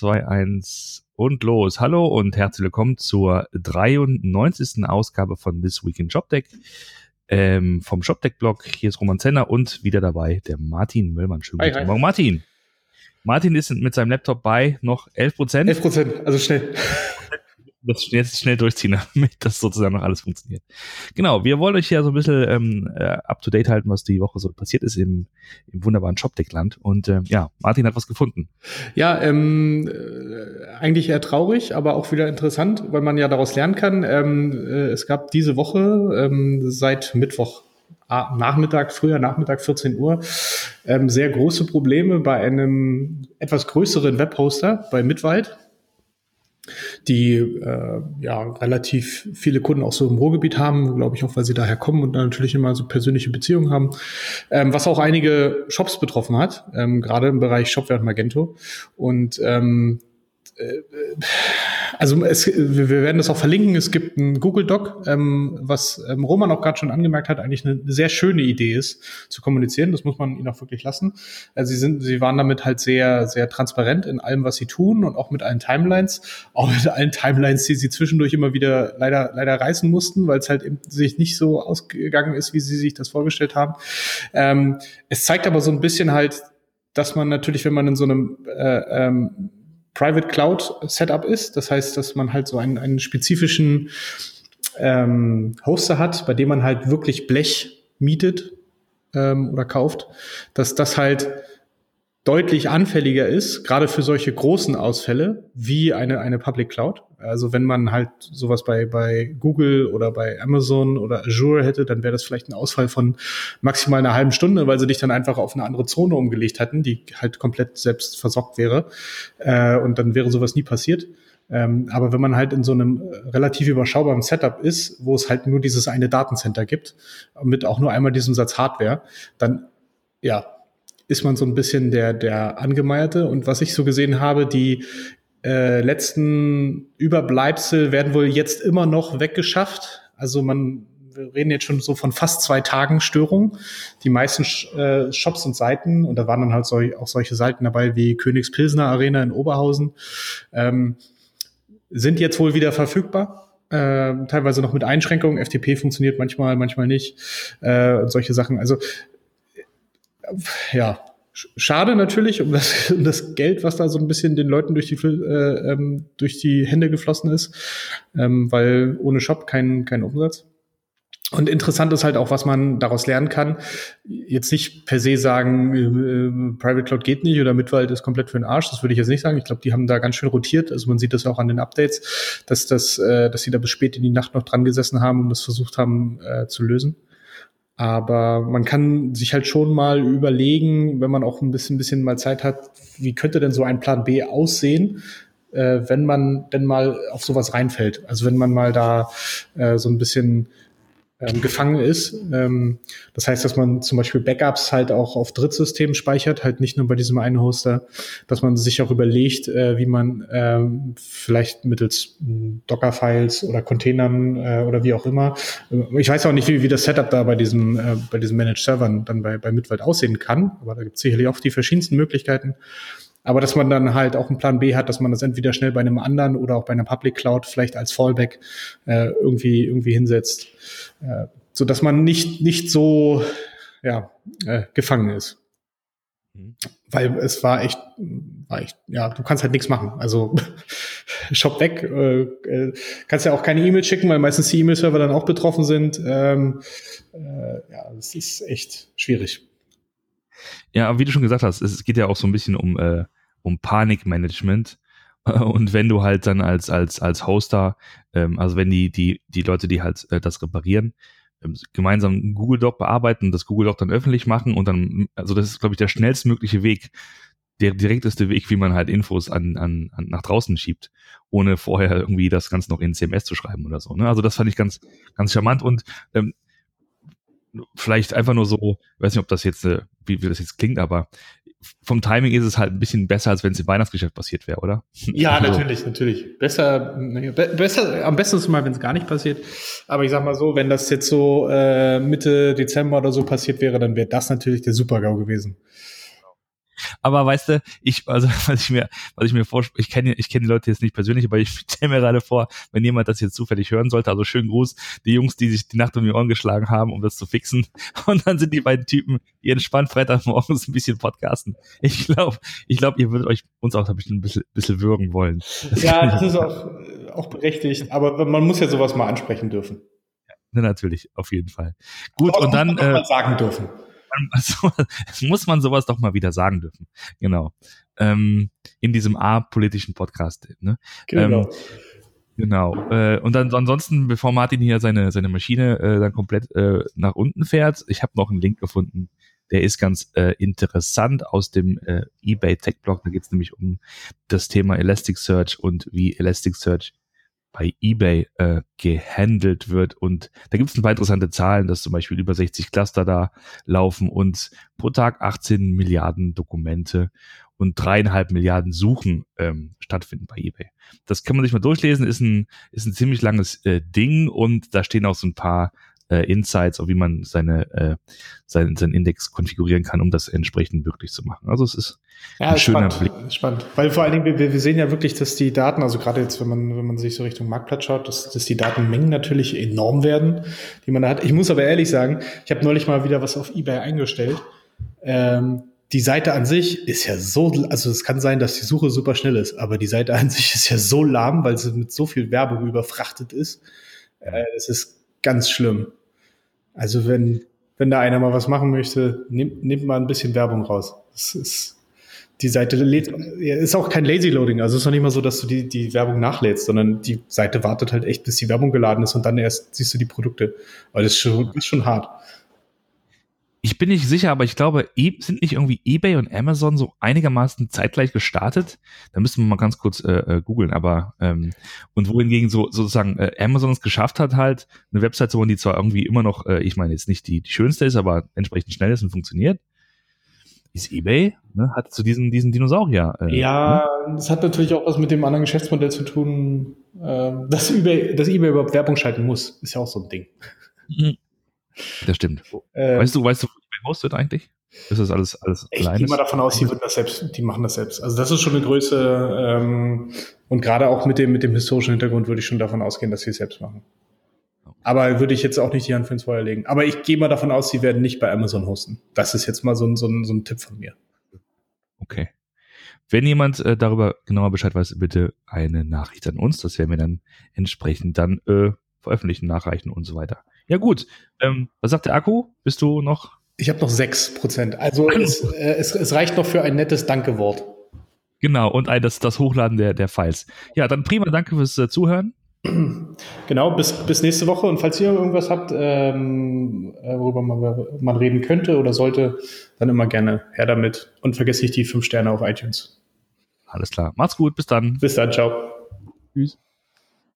2, 1 und los. Hallo und herzlich willkommen zur 93. Ausgabe von This Week in JobDeck ähm, vom JobDeck-Blog. Hier ist Roman Zenner und wieder dabei der Martin Möllmann. Schönen guten Morgen, Martin. Martin ist mit seinem Laptop bei noch 11 Prozent. 11 Prozent, also schnell das jetzt schnell durchziehen, damit das sozusagen noch alles funktioniert. Genau, wir wollen euch ja so ein bisschen ähm, äh, up to date halten, was die Woche so passiert ist im, im wunderbaren Shopdeckland. Und äh, ja, Martin hat was gefunden. Ja, ähm, äh, eigentlich eher traurig, aber auch wieder interessant, weil man ja daraus lernen kann. Ähm, äh, es gab diese Woche ähm, seit Mittwoch Nachmittag, früher Nachmittag, 14 Uhr, ähm, sehr große Probleme bei einem etwas größeren Webhoster bei Mitwald die äh, ja relativ viele Kunden auch so im Ruhrgebiet haben, glaube ich auch, weil sie daher kommen und natürlich immer so persönliche Beziehungen haben, ähm, was auch einige Shops betroffen hat, ähm, gerade im Bereich Shopware und Magento. Und ähm, äh, also es, wir werden das auch verlinken. Es gibt einen Google Doc, ähm, was ähm, Roman auch gerade schon angemerkt hat, eigentlich eine, sehr schöne Idee ist zu kommunizieren. Das muss man ihnen auch wirklich lassen. Also sie sind, sie waren damit halt sehr, sehr transparent in allem, was sie tun und auch mit allen Timelines, auch mit allen Timelines, die sie zwischendurch immer wieder leider, leider reißen mussten, weil es halt eben sich nicht so ausgegangen ist, wie sie sich das vorgestellt haben. Ähm, es zeigt aber so ein bisschen halt, dass man natürlich, wenn man in so einem äh, ähm, Private Cloud Setup ist. Das heißt, dass man halt so einen, einen spezifischen ähm, Hoster hat, bei dem man halt wirklich Blech mietet ähm, oder kauft, dass das halt deutlich anfälliger ist, gerade für solche großen Ausfälle wie eine, eine Public Cloud. Also wenn man halt sowas bei, bei Google oder bei Amazon oder Azure hätte, dann wäre das vielleicht ein Ausfall von maximal einer halben Stunde, weil sie dich dann einfach auf eine andere Zone umgelegt hätten, die halt komplett selbst versorgt wäre. Äh, und dann wäre sowas nie passiert. Ähm, aber wenn man halt in so einem relativ überschaubaren Setup ist, wo es halt nur dieses eine Datencenter gibt, mit auch nur einmal diesem Satz Hardware, dann ja, ist man so ein bisschen der, der Angemeierte. Und was ich so gesehen habe, die äh, letzten Überbleibsel werden wohl jetzt immer noch weggeschafft. Also man wir reden jetzt schon so von fast zwei Tagen Störung. Die meisten äh, Shops und Seiten, und da waren dann halt so, auch solche Seiten dabei wie Königspilsner Arena in Oberhausen, ähm, sind jetzt wohl wieder verfügbar. Äh, teilweise noch mit Einschränkungen. FTP funktioniert manchmal, manchmal nicht. Äh, solche Sachen. Also ja, schade natürlich um das, um das Geld, was da so ein bisschen den Leuten durch die, äh, ähm, durch die Hände geflossen ist, ähm, weil ohne Shop kein, kein Umsatz. Und interessant ist halt auch, was man daraus lernen kann. Jetzt nicht per se sagen, äh, Private Cloud geht nicht oder Mitwald ist komplett für den Arsch. Das würde ich jetzt nicht sagen. Ich glaube, die haben da ganz schön rotiert. Also man sieht das auch an den Updates, dass das, äh, dass sie da bis spät in die Nacht noch dran gesessen haben und das versucht haben äh, zu lösen. Aber man kann sich halt schon mal überlegen, wenn man auch ein bisschen, bisschen mal Zeit hat, wie könnte denn so ein Plan B aussehen, äh, wenn man denn mal auf sowas reinfällt. Also wenn man mal da äh, so ein bisschen ähm, gefangen ist. Ähm, das heißt, dass man zum Beispiel Backups halt auch auf Drittsystemen speichert, halt nicht nur bei diesem einen Hoster, dass man sich auch überlegt, äh, wie man ähm, vielleicht mittels hm, Docker-Files oder Containern äh, oder wie auch immer. Ich weiß auch nicht, wie, wie das Setup da bei diesem, äh, bei diesen Managed Servern dann bei, bei Mitwald aussehen kann, aber da gibt es sicherlich auch die verschiedensten Möglichkeiten. Aber dass man dann halt auch einen Plan B hat, dass man das entweder schnell bei einem anderen oder auch bei einer Public Cloud vielleicht als Fallback äh, irgendwie irgendwie hinsetzt, äh, so dass man nicht nicht so ja äh, gefangen ist. Mhm. Weil es war echt, war echt, ja, du kannst halt nichts machen. Also Shop weg, äh, äh, kannst ja auch keine E-Mail schicken, weil meistens die E-Mail-Server dann auch betroffen sind. Ähm, äh, ja, es ist echt schwierig. Ja, wie du schon gesagt hast, es geht ja auch so ein bisschen um, äh, um Panikmanagement. Und wenn du halt dann als, als, als Hoster, ähm, also wenn die, die, die Leute, die halt äh, das reparieren, ähm, gemeinsam Google Doc bearbeiten, das Google Doc dann öffentlich machen und dann, also das ist, glaube ich, der schnellstmögliche Weg, der direkteste Weg, wie man halt Infos an, an, an nach draußen schiebt, ohne vorher irgendwie das Ganze noch in CMS zu schreiben oder so. Ne? Also das fand ich ganz, ganz charmant und ähm, vielleicht einfach nur so, ich weiß nicht, ob das jetzt, äh, wie, wie das jetzt klingt, aber vom Timing ist es halt ein bisschen besser, als wenn es im Weihnachtsgeschäft passiert wäre, oder? Ja, also. natürlich, natürlich. Besser, besser, am besten ist es mal, wenn es gar nicht passiert. Aber ich sag mal so, wenn das jetzt so äh, Mitte Dezember oder so passiert wäre, dann wäre das natürlich der Super-GAU gewesen. Aber weißt du, ich, also, was ich mir, was ich mir vorstelle, ich kenne, ich kenne die Leute jetzt nicht persönlich, aber ich stelle mir gerade vor, wenn jemand das jetzt zufällig hören sollte, also schönen Gruß, die Jungs, die sich die Nacht um die Ohren geschlagen haben, um das zu fixen. Und dann sind die beiden Typen, die entspannt Freitagmorgens ein bisschen podcasten. Ich glaube, ich glaube, ihr würdet euch uns auch ein bisschen, ein bisschen, würgen wollen. Das ja, das ist auch, auch berechtigt, aber man muss ja sowas mal ansprechen dürfen. Ja, natürlich, auf jeden Fall. Gut, und dann. Äh, sagen dürfen. Also, muss man sowas doch mal wieder sagen dürfen. Genau. Ähm, in diesem A-politischen Podcast. Ne? Genau. Ähm, Genau. Äh, und dann ansonsten, bevor Martin hier seine, seine Maschine äh, dann komplett äh, nach unten fährt, ich habe noch einen Link gefunden, der ist ganz äh, interessant aus dem äh, eBay Tech Blog. Da geht es nämlich um das Thema Elasticsearch und wie Elasticsearch bei eBay äh, gehandelt wird. Und da gibt es ein paar interessante Zahlen, dass zum Beispiel über 60 Cluster da laufen und pro Tag 18 Milliarden Dokumente und dreieinhalb Milliarden Suchen ähm, stattfinden bei eBay. Das kann man sich mal durchlesen, ist ein, ist ein ziemlich langes äh, Ding und da stehen auch so ein paar äh, Insights, auch wie man seine, äh, seinen, seinen Index konfigurieren kann, um das entsprechend möglich zu machen. Also es ist ja, ein schöner spannend, Blick. Spannend. Weil vor allen Dingen, wir, wir sehen ja wirklich, dass die Daten, also gerade jetzt, wenn man, wenn man sich so Richtung Marktplatz schaut, dass, dass die Datenmengen natürlich enorm werden, die man da hat. Ich muss aber ehrlich sagen, ich habe neulich mal wieder was auf Ebay eingestellt. Ähm, die Seite an sich ist ja so, also es kann sein, dass die Suche super schnell ist, aber die Seite an sich ist ja so lahm, weil sie mit so viel Werbung überfrachtet ist. Äh, es ist ganz schlimm. Also wenn, wenn da einer mal was machen möchte, nimmt, nimmt mal ein bisschen Werbung raus. Das ist, die Seite lädt, ist auch kein Lazy Loading. Also es ist noch nicht mal so, dass du die, die Werbung nachlädst, sondern die Seite wartet halt echt, bis die Werbung geladen ist und dann erst siehst du die Produkte. Weil das ist schon, ist schon hart ich bin nicht sicher, aber ich glaube, e sind nicht irgendwie eBay und Amazon so einigermaßen zeitgleich gestartet? Da müssen wir mal ganz kurz äh, äh, googeln, aber ähm, und wohingegen so sozusagen äh, Amazon es geschafft hat, halt eine Website zu bauen, die zwar irgendwie immer noch, äh, ich meine jetzt nicht die, die schönste ist, aber entsprechend schnell ist und funktioniert. Ist eBay, ne, hat zu so diesen, diesen Dinosaurier. Äh, ja, ne? das hat natürlich auch was mit dem anderen Geschäftsmodell zu tun, äh, dass eBay, dass eBay überhaupt Werbung schalten muss, ist ja auch so ein Ding. Das stimmt. Ähm, weißt du, weißt du, wie hostet eigentlich? Ist das alles, alles? Ich gehe mal davon aus, die würden das selbst, die machen das selbst. Also das ist schon eine Größe, ähm, und gerade auch mit dem, mit dem historischen Hintergrund würde ich schon davon ausgehen, dass sie es selbst machen. Aber würde ich jetzt auch nicht die Hand für ins Feuer legen. Aber ich gehe mal davon aus, sie werden nicht bei Amazon hosten. Das ist jetzt mal so ein, so ein, so ein Tipp von mir. Okay. Wenn jemand äh, darüber genauer Bescheid weiß, bitte eine Nachricht an uns. Das werden wir dann entsprechend dann äh, veröffentlichen, nachreichen und so weiter. Ja gut, ähm, was sagt der Akku? Bist du noch? Ich habe noch sechs Prozent. Also es, äh, es, es reicht noch für ein nettes Danke-Wort. Genau, und ein, das, das Hochladen der, der Files. Ja, dann prima, danke fürs äh, Zuhören. Genau, bis, bis nächste Woche. Und falls ihr irgendwas habt, ähm, äh, worüber man, man reden könnte oder sollte, dann immer gerne her damit. Und vergesst nicht die fünf Sterne auf iTunes. Alles klar. Macht's gut, bis dann. Bis dann, ciao. Tschüss.